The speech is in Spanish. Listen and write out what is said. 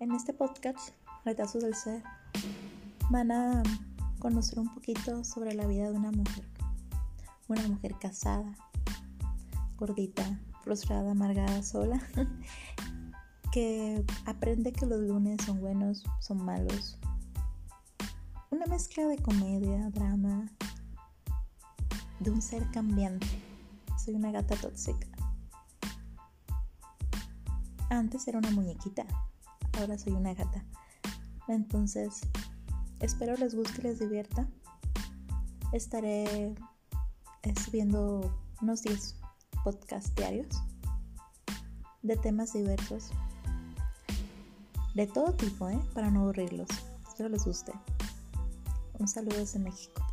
En este podcast, Retazos del Ser, van a conocer un poquito sobre la vida de una mujer. Una mujer casada, gordita, frustrada, amargada, sola, que aprende que los lunes son buenos, son malos. Una mezcla de comedia, drama, de un ser cambiante. Soy una gata tóxica. Antes era una muñequita, ahora soy una gata. Entonces, espero les guste y les divierta. Estaré subiendo unos 10 podcasts diarios de temas diversos. De todo tipo, ¿eh? Para no aburrirlos. Espero les guste. Un saludo desde México.